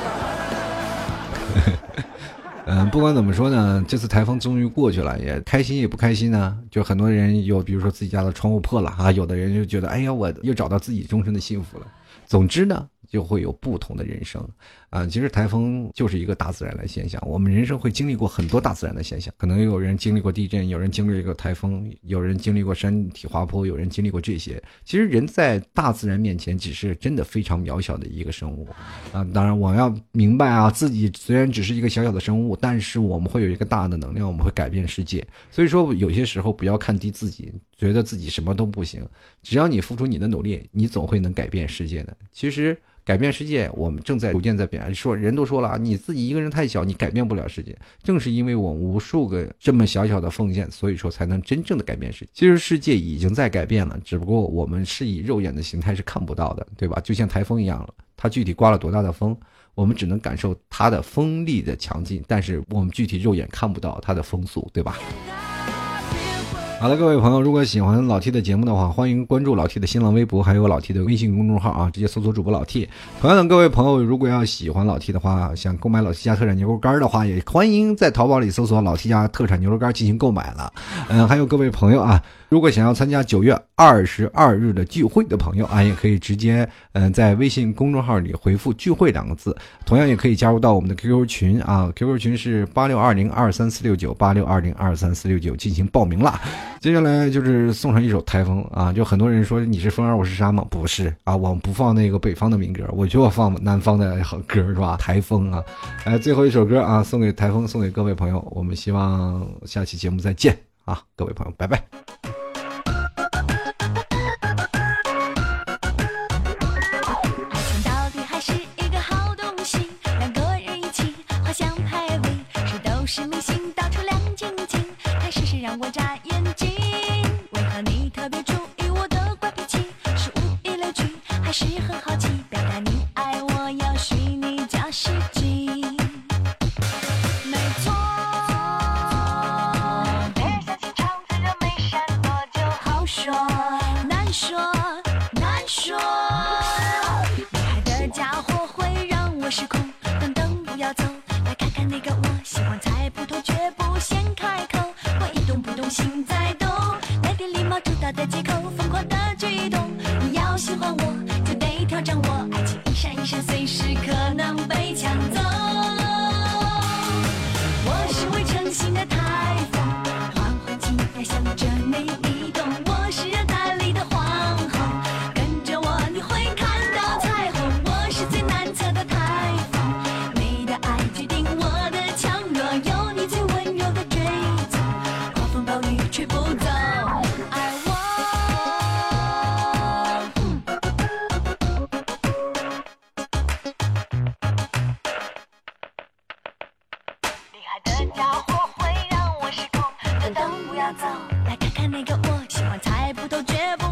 嗯，不管怎么说呢，这次台风终于过去了，也开心也不开心呢。就很多人有，比如说自己家的窗户破了啊，有的人就觉得，哎呀，我又找到自己终身的幸福了。总之呢。就会有不同的人生，啊，其实台风就是一个大自然的现象。我们人生会经历过很多大自然的现象，可能有人经历过地震，有人经历过台风，有人经历过山体滑坡，有人经历过这些。其实人在大自然面前，只是真的非常渺小的一个生物，啊，当然我要明白啊，自己虽然只是一个小小的生物，但是我们会有一个大的能量，我们会改变世界。所以说，有些时候不要看低自己，觉得自己什么都不行，只要你付出你的努力，你总会能改变世界的。其实。改变世界，我们正在逐渐在变。说人都说了啊，你自己一个人太小，你改变不了世界。正是因为我们无数个这么小小的奉献，所以说才能真正的改变世界。其实世界已经在改变了，只不过我们是以肉眼的形态是看不到的，对吧？就像台风一样了，它具体刮了多大的风，我们只能感受它的风力的强劲，但是我们具体肉眼看不到它的风速，对吧？好的，各位朋友，如果喜欢老 T 的节目的话，欢迎关注老 T 的新浪微博，还有老 T 的微信公众号啊，直接搜索主播老 T。同样的，各位朋友，如果要喜欢老 T 的话，想购买老 T 家特产牛肉干的话，也欢迎在淘宝里搜索老 T 家特产牛肉干进行购买了。嗯，还有各位朋友啊。如果想要参加九月二十二日的聚会的朋友啊，也可以直接嗯在微信公众号里回复“聚会”两个字，同样也可以加入到我们的 QQ 群啊，QQ 群是八六二零二三四六九八六二零二三四六九进行报名啦。接下来就是送上一首台风啊，就很多人说你是风儿我是沙吗？不是啊，我们不放那个北方的民歌，我就要放南方的好歌是吧？台风啊，哎，最后一首歌啊，送给台风，送给各位朋友，我们希望下期节目再见啊，各位朋友，拜拜。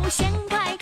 掀开